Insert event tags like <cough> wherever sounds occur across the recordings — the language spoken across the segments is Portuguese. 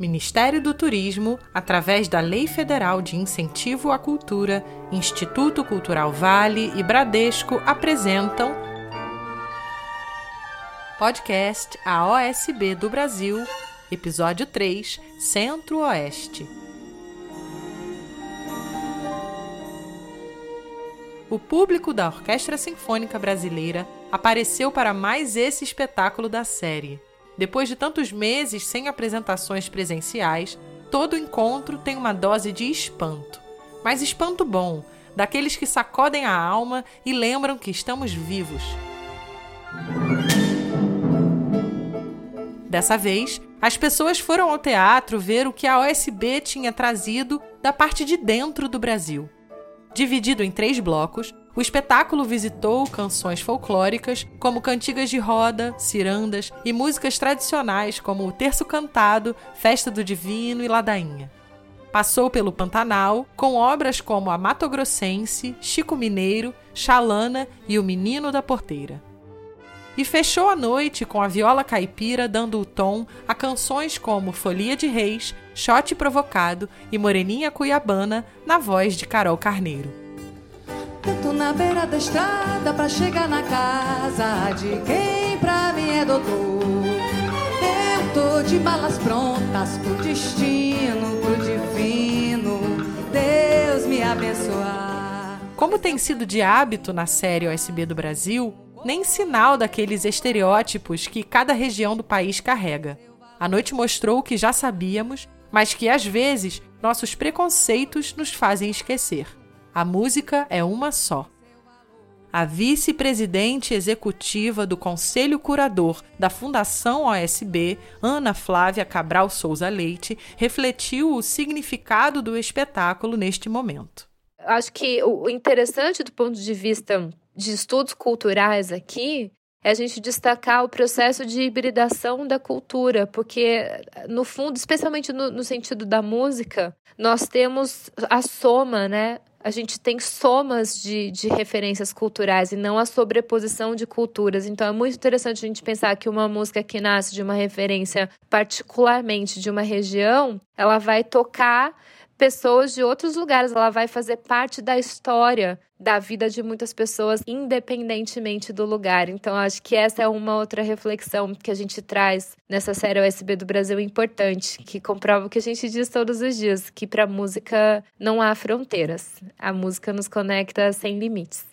Ministério do Turismo, através da Lei Federal de Incentivo à Cultura, Instituto Cultural Vale e Bradesco apresentam podcast A OSB do Brasil, episódio 3, Centro-Oeste. O público da Orquestra Sinfônica Brasileira apareceu para mais esse espetáculo da série. Depois de tantos meses sem apresentações presenciais, todo encontro tem uma dose de espanto. Mas espanto bom, daqueles que sacodem a alma e lembram que estamos vivos. Dessa vez, as pessoas foram ao teatro ver o que a OSB tinha trazido da parte de dentro do Brasil. Dividido em três blocos, o espetáculo visitou canções folclóricas, como cantigas de roda, cirandas e músicas tradicionais como o terço cantado, festa do divino e ladainha. Passou pelo Pantanal, com obras como a Mato Grossense, Chico Mineiro, Xalana e o Menino da Porteira. E fechou a noite com a viola caipira dando o tom a canções como Folia de Reis, Chote Provocado e Moreninha Cuiabana, na voz de Carol Carneiro. Canto na beira da estrada pra chegar na casa de quem pra mim é doutor. Eu tô de balas prontas pro destino, pro divino. Deus me abençoar. Como tem sido de hábito na série OSB do Brasil, nem sinal daqueles estereótipos que cada região do país carrega. A noite mostrou o que já sabíamos, mas que às vezes nossos preconceitos nos fazem esquecer. A música é uma só. A vice-presidente executiva do Conselho Curador da Fundação OSB, Ana Flávia Cabral Souza Leite, refletiu o significado do espetáculo neste momento. Acho que o interessante do ponto de vista de estudos culturais aqui é a gente destacar o processo de hibridação da cultura, porque, no fundo, especialmente no, no sentido da música, nós temos a soma, né? a gente tem somas de, de referências culturais e não a sobreposição de culturas. Então é muito interessante a gente pensar que uma música que nasce de uma referência particularmente de uma região, ela vai tocar pessoas de outros lugares, ela vai fazer parte da história da vida de muitas pessoas, independentemente do lugar. Então, acho que essa é uma outra reflexão que a gente traz nessa série USB do Brasil importante, que comprova o que a gente diz todos os dias, que para música não há fronteiras. A música nos conecta sem limites.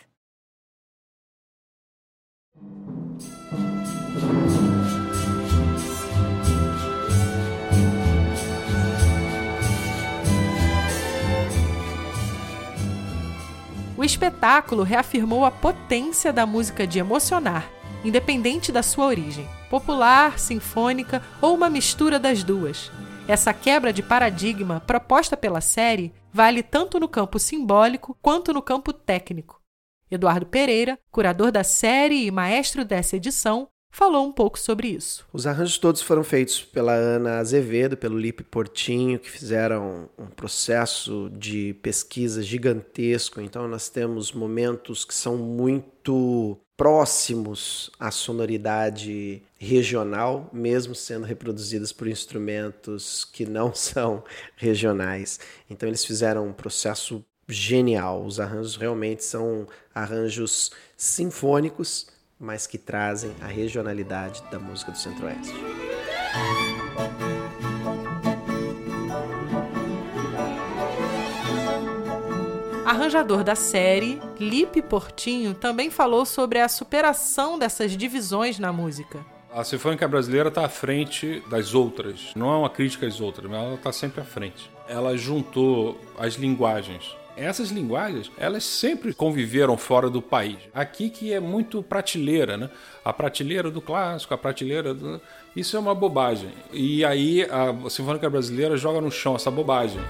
Espetáculo reafirmou a potência da música de emocionar, independente da sua origem, popular, sinfônica ou uma mistura das duas. Essa quebra de paradigma proposta pela série vale tanto no campo simbólico quanto no campo técnico. Eduardo Pereira, curador da série e maestro dessa edição, falou um pouco sobre isso. Os arranjos todos foram feitos pela Ana Azevedo, pelo Lipe Portinho, que fizeram um processo de pesquisa gigantesco. Então nós temos momentos que são muito próximos à sonoridade regional, mesmo sendo reproduzidas por instrumentos que não <laughs> são regionais. Então eles fizeram um processo genial. Os arranjos realmente são arranjos sinfônicos mas que trazem a regionalidade da música do Centro-Oeste. Arranjador da série, Lipe Portinho também falou sobre a superação dessas divisões na música. A Sinfônica Brasileira está à frente das outras. Não é uma crítica às outras, mas ela está sempre à frente. Ela juntou as linguagens essas linguagens, elas sempre conviveram fora do país. Aqui que é muito prateleira, né? A prateleira do clássico, a prateleira do... Isso é uma bobagem. E aí a Sinfônica Brasileira joga no chão essa bobagem.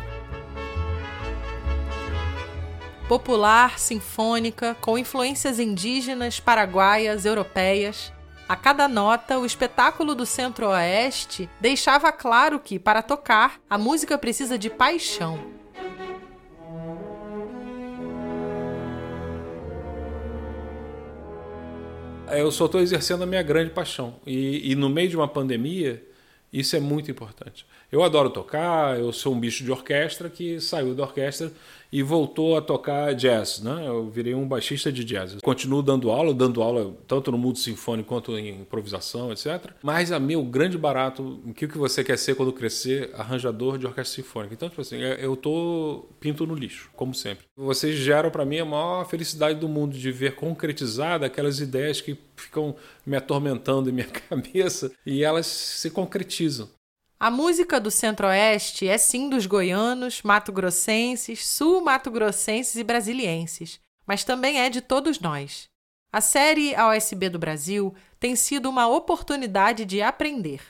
Popular, sinfônica, com influências indígenas, paraguaias, europeias. A cada nota, o espetáculo do Centro-Oeste deixava claro que, para tocar, a música precisa de paixão. Eu só estou exercendo a minha grande paixão. E, e, no meio de uma pandemia, Isso é muito importante. Eu adoro tocar, eu sou um bicho de orquestra que saiu da orquestra e voltou a tocar jazz, né? Eu virei um baixista de jazz. Continuo dando aula, dando aula tanto no mundo sinfônico quanto em improvisação, etc. Mas a meu grande barato, o que você quer ser quando crescer? Arranjador de orquestra sinfônica. Então, tipo assim, é, eu tô pinto no lixo, como sempre. Vocês geram para mim a maior felicidade do mundo de ver concretizada aquelas ideias que ficam me atormentando em minha <laughs> cabeça e elas se concretizam. A música do Centro-Oeste é sim dos goianos, mato-grossenses, sul-mato-grossenses e brasilienses, mas também é de todos nós. A série AOSB do Brasil tem sido uma oportunidade de aprender.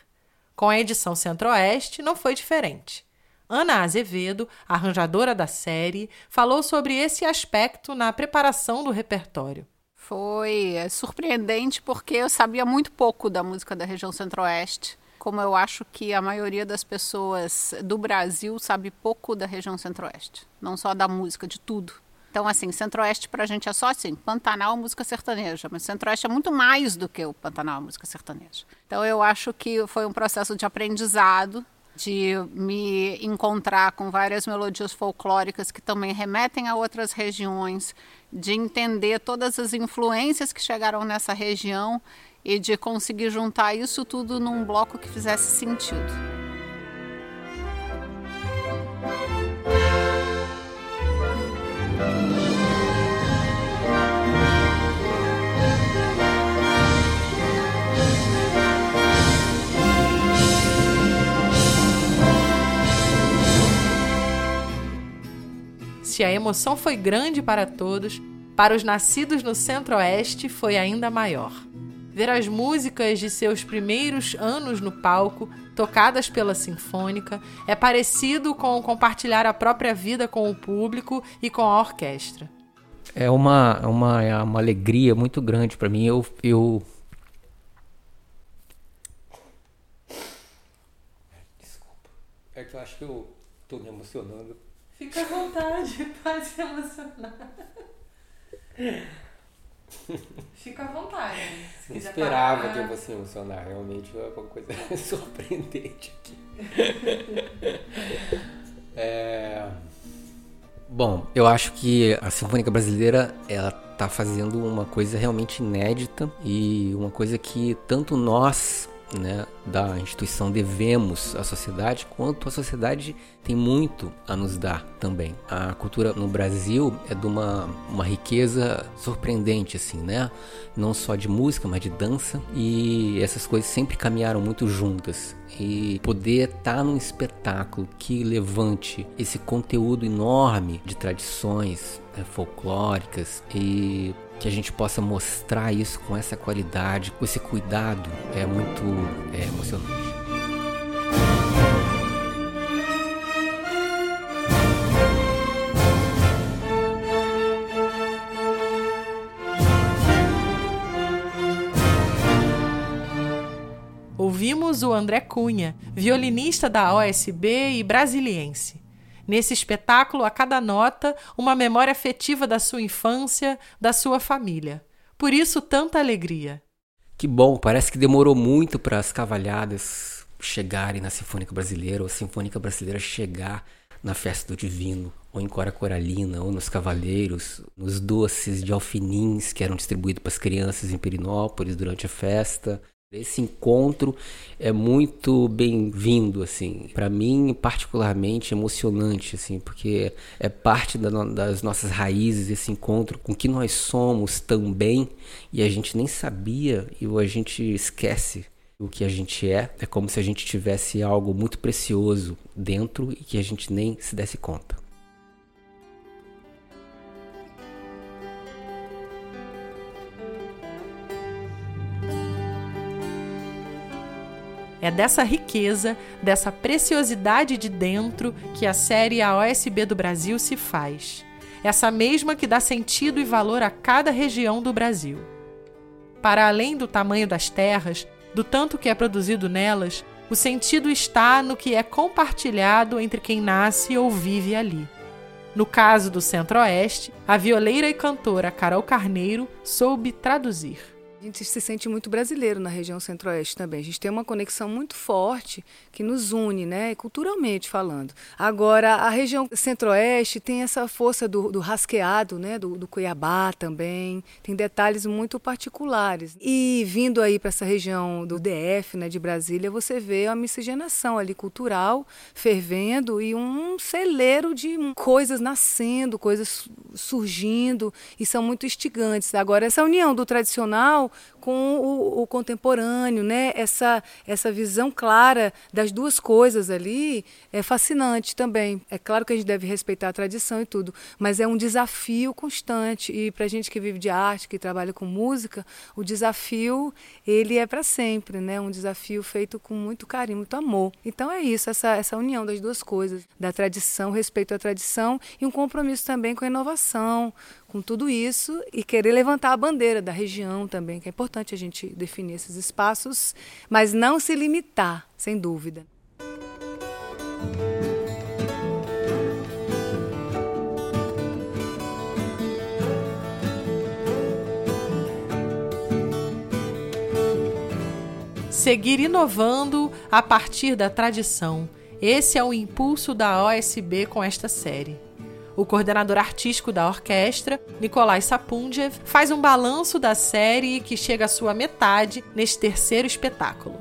Com a edição Centro-Oeste não foi diferente. Ana Azevedo, arranjadora da série, falou sobre esse aspecto na preparação do repertório. Foi é, surpreendente porque eu sabia muito pouco da música da região Centro-Oeste como eu acho que a maioria das pessoas do Brasil sabe pouco da região Centro-Oeste, não só da música, de tudo. Então, assim, Centro-Oeste para a gente é só assim, Pantanal, música sertaneja, mas Centro-Oeste é muito mais do que o Pantanal, música sertaneja. Então, eu acho que foi um processo de aprendizado, de me encontrar com várias melodias folclóricas que também remetem a outras regiões, de entender todas as influências que chegaram nessa região e de conseguir juntar isso tudo num bloco que fizesse sentido. Se a emoção foi grande para todos, para os nascidos no Centro-Oeste foi ainda maior ver as músicas de seus primeiros anos no palco, tocadas pela Sinfônica, é parecido com compartilhar a própria vida com o público e com a orquestra. É uma, uma, é uma alegria muito grande para mim. Eu, eu... Desculpa. É que eu acho que eu tô me emocionando. Fica à vontade, <laughs> pode se emocionar. Fica à vontade. Não esperava parar... que eu fosse emocionar. Realmente é uma coisa <laughs> surpreendente aqui. <laughs> é... Bom, eu acho que a Sinfônica Brasileira ela tá fazendo uma coisa realmente inédita e uma coisa que tanto nós né, da instituição devemos à sociedade, quanto a sociedade tem muito a nos dar também. A cultura no Brasil é de uma, uma riqueza surpreendente, assim, né? Não só de música, mas de dança, e essas coisas sempre caminharam muito juntas. E poder estar num espetáculo que levante esse conteúdo enorme de tradições é, folclóricas e que a gente possa mostrar isso com essa qualidade, com esse cuidado, é muito é, emocionante. Ouvimos o André Cunha, violinista da OSB e brasiliense. Nesse espetáculo, a cada nota, uma memória afetiva da sua infância, da sua família. Por isso, tanta alegria. Que bom, parece que demorou muito para as cavalhadas chegarem na Sinfônica Brasileira, ou a Sinfônica Brasileira chegar na Festa do Divino, ou em Cora Coralina, ou nos Cavaleiros, nos doces de alfinins que eram distribuídos para as crianças em Perinópolis durante a festa. Esse encontro é muito bem-vindo, assim, para mim particularmente emocionante, assim, porque é parte da, das nossas raízes esse encontro com que nós somos também e a gente nem sabia e a gente esquece o que a gente é. É como se a gente tivesse algo muito precioso dentro e que a gente nem se desse conta. É dessa riqueza, dessa preciosidade de dentro que a série A OSB do Brasil se faz. Essa mesma que dá sentido e valor a cada região do Brasil. Para além do tamanho das terras, do tanto que é produzido nelas, o sentido está no que é compartilhado entre quem nasce ou vive ali. No caso do Centro-Oeste, a violeira e cantora Carol Carneiro soube traduzir. A gente se sente muito brasileiro na região centro-oeste também. A gente tem uma conexão muito forte que nos une, né, culturalmente falando. Agora, a região centro-oeste tem essa força do, do rasqueado, né, do, do, Cuiabá também. Tem detalhes muito particulares. E vindo aí para essa região do DF, né, de Brasília, você vê uma miscigenação ali cultural fervendo e um celeiro de coisas nascendo, coisas surgindo e são muito instigantes. Agora, essa união do tradicional com o, o, contemporâneo, né? Essa, essa visão clara das duas coisas ali é fascinante também. É claro que a gente deve respeitar a tradição e tudo, mas é um desafio constante e para a gente que vive de arte, que trabalha com música, o desafio ele é para sempre, né? Um desafio feito com muito carinho, muito amor. Então é isso, essa, essa união das duas coisas, da tradição, respeito à tradição e um compromisso também com a inovação, com tudo isso e querer levantar a bandeira da região também, que é importante a gente definir esses espaços, mas não se limitar, sem dúvida. Seguir inovando a partir da tradição. Esse é o impulso da OSB com esta série. O coordenador artístico da orquestra, Nikolai Sapundjev, faz um balanço da série que chega à sua metade neste terceiro espetáculo.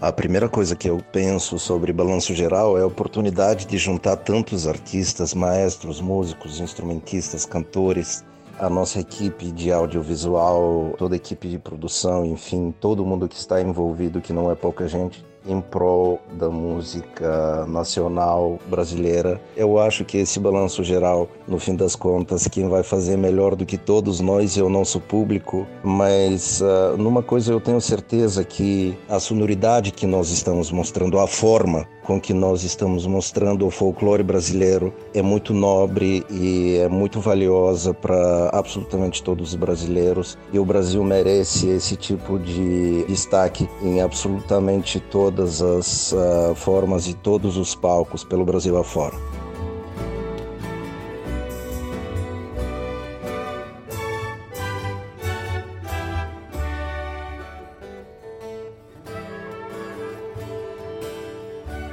A primeira coisa que eu penso sobre balanço geral é a oportunidade de juntar tantos artistas, maestros, músicos, instrumentistas, cantores, a nossa equipe de audiovisual, toda a equipe de produção, enfim, todo mundo que está envolvido, que não é pouca gente, em prol da música nacional brasileira. Eu acho que esse balanço geral, no fim das contas, quem vai fazer melhor do que todos nós é o nosso público, mas uh, numa coisa eu tenho certeza que a sonoridade que nós estamos mostrando, a forma com que nós estamos mostrando o folclore brasileiro é muito nobre e é muito valiosa para absolutamente todos os brasileiros e o Brasil merece esse tipo de destaque em absolutamente todas as uh, formas e todos os palcos pelo Brasil afora.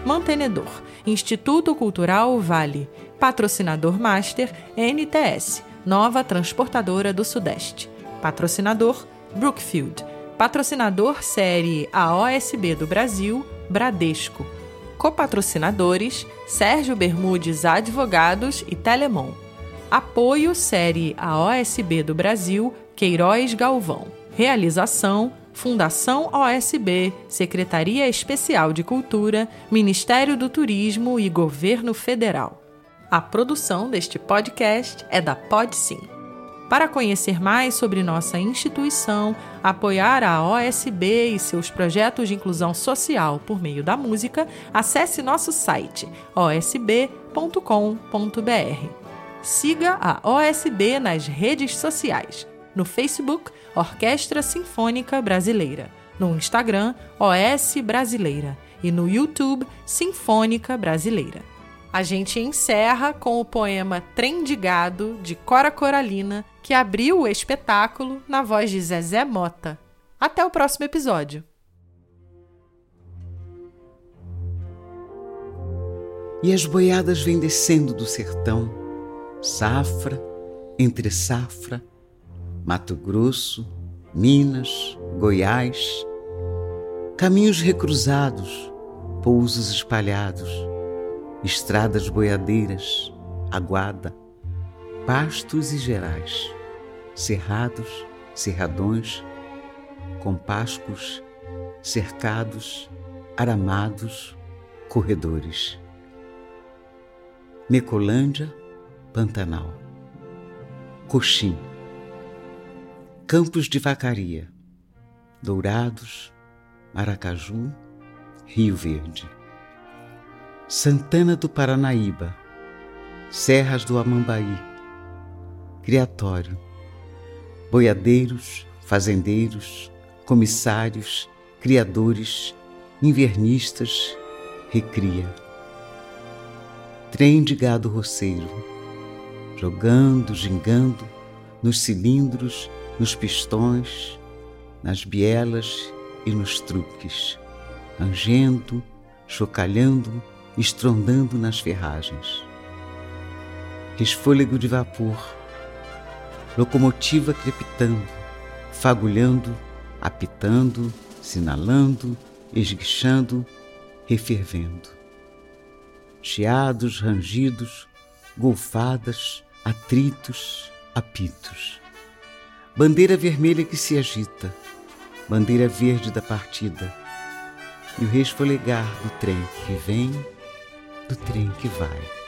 Mantenedor, Instituto Cultural Vale. Patrocinador Master, NTS, Nova Transportadora do Sudeste. Patrocinador, Brookfield. Patrocinador Série AOSB do Brasil, Bradesco. Copatrocinadores, Sérgio Bermudes Advogados e Telemon. Apoio Série AOSB do Brasil, Queiroz Galvão. Realização, Fundação OSB, Secretaria Especial de Cultura, Ministério do Turismo e Governo Federal. A produção deste podcast é da Podsim. Para conhecer mais sobre nossa instituição, apoiar a OSB e seus projetos de inclusão social por meio da música, acesse nosso site osb.com.br. Siga a OSB nas redes sociais. No Facebook, Orquestra Sinfônica Brasileira, no Instagram OS Brasileira e no YouTube Sinfônica Brasileira. A gente encerra com o poema Trem de Gado, de Cora Coralina, que abriu o espetáculo na voz de Zezé Mota. Até o próximo episódio. E as boiadas vêm descendo do sertão, safra entre safra, Mato Grosso, Minas, Goiás, caminhos recruzados, pousos espalhados, estradas boiadeiras, aguada, pastos e gerais, cerrados, cerradões, compascos, cercados, aramados, corredores. Mecolândia, Pantanal. Coxim Campos de Vacaria, Dourados, Maracaju, Rio Verde. Santana do Paranaíba, Serras do Amambaí, Criatório, boiadeiros, fazendeiros, comissários, criadores, invernistas, recria. Trem de gado roceiro, jogando, gingando, nos cilindros nos pistões, nas bielas e nos truques, angendo, chocalhando, estrondando nas ferragens. Resfôlego de vapor, locomotiva crepitando, fagulhando, apitando, sinalando, esguichando, refervendo. Chiados, rangidos, golfadas, atritos, apitos. Bandeira vermelha que se agita, bandeira verde da partida, e o resfolegar do trem que vem, do trem que vai.